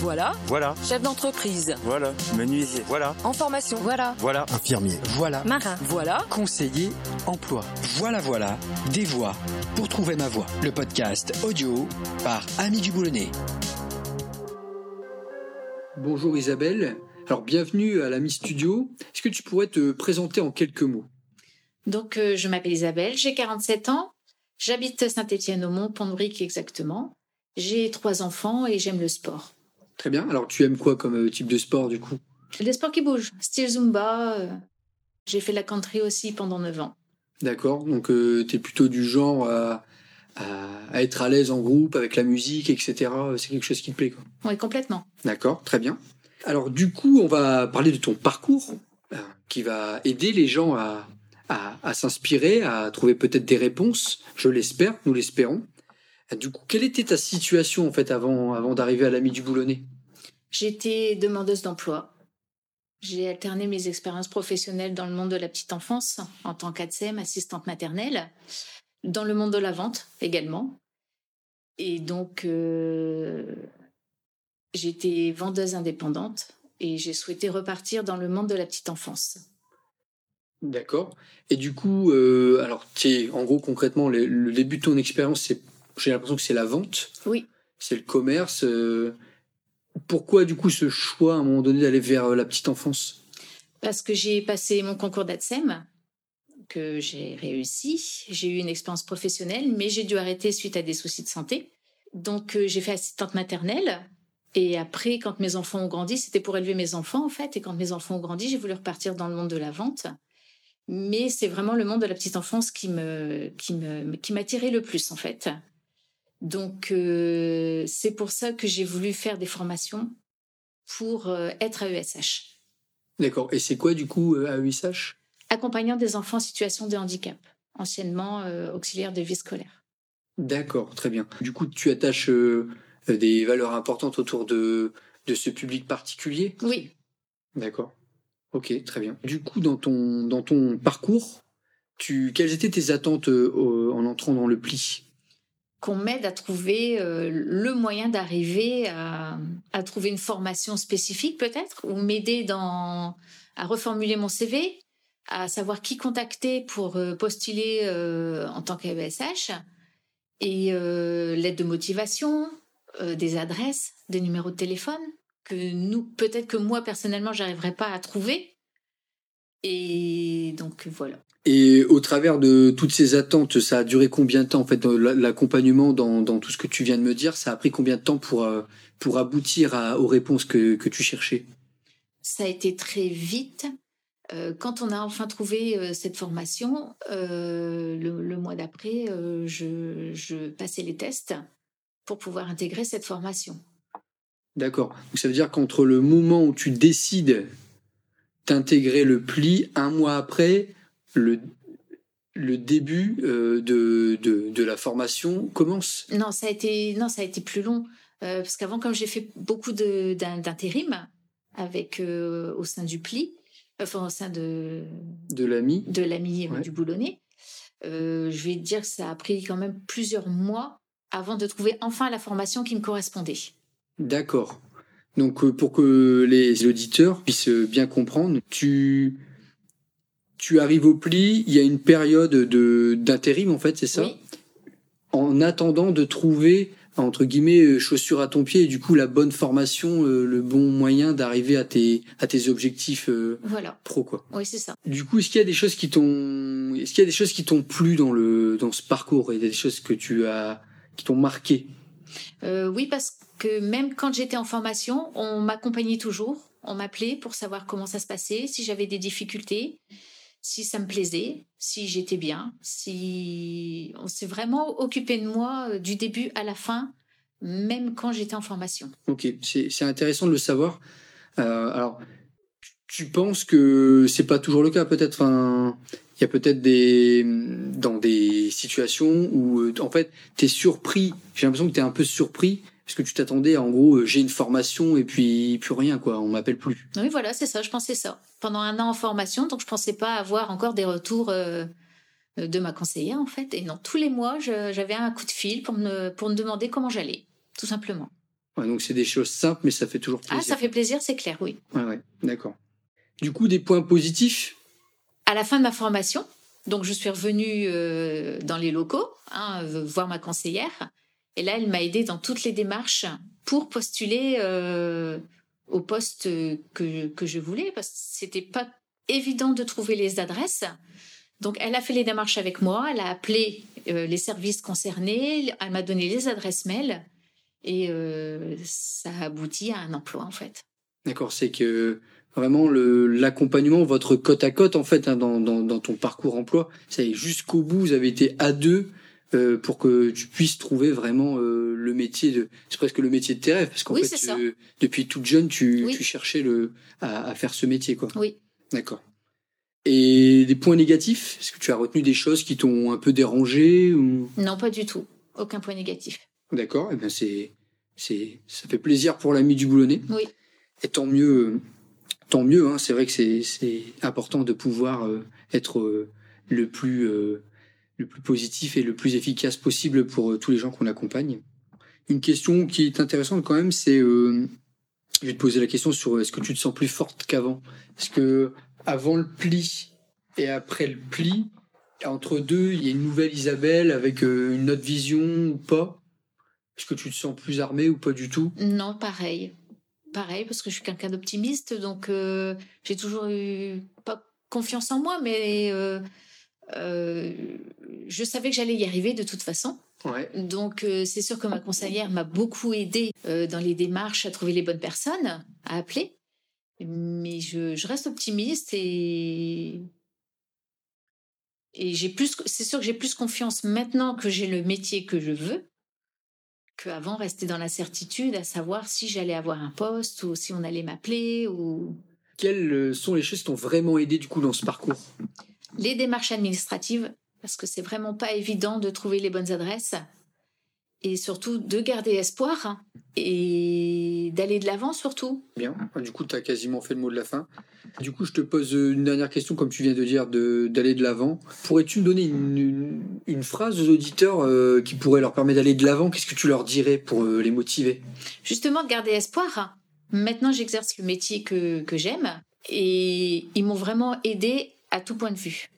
Voilà. Voilà. Chef d'entreprise. Voilà. Menuisier. Voilà. En formation. Voilà. Voilà. Infirmier. Voilà. Marin. Voilà. Conseiller emploi. Voilà, voilà. Des voix pour trouver ma voix. Le podcast audio par Ami du Boulonnais. Bonjour Isabelle. Alors bienvenue à l'Ami Studio. Est-ce que tu pourrais te présenter en quelques mots? Donc, euh, je m'appelle Isabelle, j'ai 47 ans, j'habite Saint-Étienne-au-Mont, Pont-de-Brique exactement. J'ai trois enfants et j'aime le sport. Très bien. Alors tu aimes quoi comme euh, type de sport du coup? Les sports qui bougent, style Zumba. euh, J'ai fait la country aussi pendant 9 ans. D'accord. Donc tu es plutôt du genre à, à- à être à l'aise en groupe avec la musique, etc. C'est quelque chose qui te plaît quoi? Oui, complètement. D'accord, très bien. Alors du coup, on va parler de ton parcours euh, qui va aider les gens à, à- à s'inspirer, à trouver peut-être des réponses. Je l'espère, nous l'espérons. Euh, Du coup, quelle était ta situation en fait avant, avant d'arriver à l'ami du boulonnais? J'étais demandeuse d'emploi. J'ai alterné mes expériences professionnelles dans le monde de la petite enfance en tant qu'ADSEM, assistante maternelle, dans le monde de la vente également. Et donc, euh, j'étais vendeuse indépendante et j'ai souhaité repartir dans le monde de la petite enfance. D'accord. Et du coup, euh, alors en gros concrètement, le, le début de ton expérience, c'est, j'ai l'impression que c'est la vente, Oui, c'est le commerce. euh, pourquoi du coup ce choix à un moment donné d'aller vers euh, la petite enfance? Parce que j'ai passé mon concours d'ADSEM, que j'ai réussi. J'ai eu une expérience professionnelle, mais j'ai dû arrêter suite à des soucis de santé. Donc, euh, j'ai fait assistante maternelle. Et après, quand mes enfants ont grandi, c'était pour élever mes enfants, en fait. Et quand mes enfants ont grandi, j'ai voulu repartir dans le monde de la vente. Mais c'est vraiment le monde de la petite enfance qui me, qui me, qui m'attirait le plus, en fait. Donc, euh, c'est pour ça que j'ai voulu faire des formations pour euh, être AESH. D'accord. Et c'est quoi du coup AESH accompagnant des enfants en situation de handicap, anciennement euh, auxiliaire de vie scolaire. D'accord, très bien. Du coup, tu attaches euh, des valeurs importantes autour de, de ce public particulier? Oui, D'accord. Ok, très bien. Du coup, dans ton, dans ton parcours, tu, quelles étaient tes attentes en entrant dans le pli? Qu'on m'aide à trouver euh, le moyen d'arriver à, trouver une formation spécifique peut-être, ou m'aider dans à reformuler mon CV, à savoir qui contacter pour euh, postuler euh, en tant qu'AESH, et l'aide de motivation, des adresses, des numéros de téléphone que nous, peut-être que moi personnellement, j'arriverai pas à trouver. Et donc voilà. Et au travers de toutes ces attentes, ça a duré combien de temps en fait l'accompagnement dans, dans tout ce que tu viens de me dire Ça a pris combien de temps pour, euh, pour aboutir à- aux réponses que, que tu cherchais? Ça a été très vite. Euh, quand on a enfin trouvé euh, cette formation, euh, le, le mois d'après, je, je passais les tests pour pouvoir intégrer cette formation. D'accord. Donc ça veut dire qu'entre le moment où tu décides d'intégrer le pli, un mois après, le, le début euh, de, de, de la formation commence. Non, ça a été, non, ça a été plus long. Euh, parce qu'avant, comme j'ai fait beaucoup d'intérim avec euh, au sein du pli, enfin au sein de, De l'ami. de l'ami Ouais. du boulonnais, je vais dire que ça a pris quand même plusieurs mois avant de trouver enfin la formation qui me correspondait. D'accord. Donc euh, pour que les auditeurs puissent bien comprendre, tu, tu arrives au pli, il y a une période de d'intérim en fait, c'est ça? Oui, En attendant de trouver entre guillemets euh, chaussures à ton pied et du coup la bonne formation, euh, le bon moyen d'arriver à tes à tes objectifs euh, voilà. pro quoi. Oui, c'est ça. Du coup, est-ce qu'il y a des choses qui t'ont est-ce qu'il y a des choses qui t'ont plu dans le dans ce parcours? Et des choses que tu as qui t'ont marqué? Euh, oui, parce que même quand j'étais en formation, on m'accompagnait toujours. On m'appelait pour savoir comment ça se passait, si j'avais des difficultés, si ça me plaisait, si j'étais bien, si on s'est vraiment occupé de moi euh, du début à la fin, même quand j'étais en formation. Ok, c'est intéressant de le savoir. Euh, alors, tu- tu penses que c'est pas toujours le cas, peut-être. Enfin, il y a peut-être des dans des situations où, euh, en fait, t'es surpris. J'ai l'impression que t'es un peu surpris parce que tu t'attendais, à, en gros, euh, j'ai une formation et puis plus rien, quoi. On m'appelle plus. Oui, voilà, c'est ça, je pensais ça. Pendant un an en formation, donc je pensais pas avoir encore des retours euh, de ma conseillère, en fait. Et non, tous les mois, j'avais un coup de fil pour me, pour me demander comment j'allais, tout simplement. Ouais, donc c'est des choses simples, mais ça fait toujours plaisir. Ah, ça fait plaisir, c'est clair, oui. Ouais, ouais, d'accord. Du coup, des points positifs À la fin de ma formation, donc je suis revenue euh, dans les locaux, hein, voir ma conseillère. Et là, elle m'a aidée dans toutes les démarches pour postuler euh, au poste que, que je voulais, parce que c'était pas évident de trouver les adresses. Donc, elle a fait les démarches avec moi, elle a appelé euh, les services concernés, elle m'a donné les adresses mail et ça a abouti à un emploi en fait. D'accord, c'est que vraiment le- l'accompagnement, votre côte à côte en fait hein, dans, dans, dans ton parcours emploi, c'est jusqu'au bout, vous avez été à deux euh, pour que tu puisses trouver vraiment euh, le métier de, c'est presque le métier de tes rêves parce qu'en Oui, fait euh, depuis toute jeune tu, Oui. tu cherchais le à, à faire ce métier quoi. Oui. D'accord. Et des points négatifs Est-ce que tu as retenu des choses qui t'ont un peu dérangé ou... Non, pas du tout. Aucun point négatif. D'accord, eh bien c'est, c'est, ça fait plaisir pour l'ami du boulonnais. Oui. Et tant mieux, euh, tant mieux. Hein, c'est vrai que c'est, important de pouvoir euh, être euh, le plus, euh, le plus positif et le plus efficace possible pour tous les gens qu'on accompagne. Une question qui est intéressante quand même, c'est, euh, je vais te poser la question sur est-ce que tu te sens plus forte qu'avant? Est-ce que avant le pli et après le pli, entre deux, il y a une nouvelle Isabelle avec une autre vision ou pas? Est-ce que tu te sens plus armée ou pas du tout? Non, pareil. Pareil, parce que je suis quelqu'un d'optimiste, donc euh, j'ai toujours eu pas confiance en moi, mais euh, euh, je savais que j'allais y arriver de toute façon. Ouais. Donc c'est sûr que ma conseillère m'a beaucoup aidé euh, dans les démarches à trouver les bonnes personnes à appeler. Mais je, je reste optimiste et et j'ai plus c'est sûr que j'ai plus confiance maintenant que j'ai le métier que je veux qu'avant rester dans l'incertitude à savoir si j'allais avoir un poste ou si on allait m'appeler ou Quelles euh, sont les choses qui t'ont vraiment aidé du coup dans ce parcours? Les démarches administratives parce que c'est vraiment pas évident de trouver les bonnes adresses et surtout de garder espoir hein, et d'aller de l'avant surtout. Bien. Du coup, tu as quasiment fait le mot de la fin. Du coup, je te pose euh, une dernière question, comme tu viens de dire, d'aller de l'avant. Pourrais-tu me donner une, une- une phrase aux auditeurs euh, qui pourrait leur permettre d'aller de l'avant? Qu'est-ce que tu leur dirais pour euh, les motiver? Justement, de garder espoir. Maintenant, j'exerce le métier que, que j'aime et ils m'ont vraiment aidé à tout point de vue.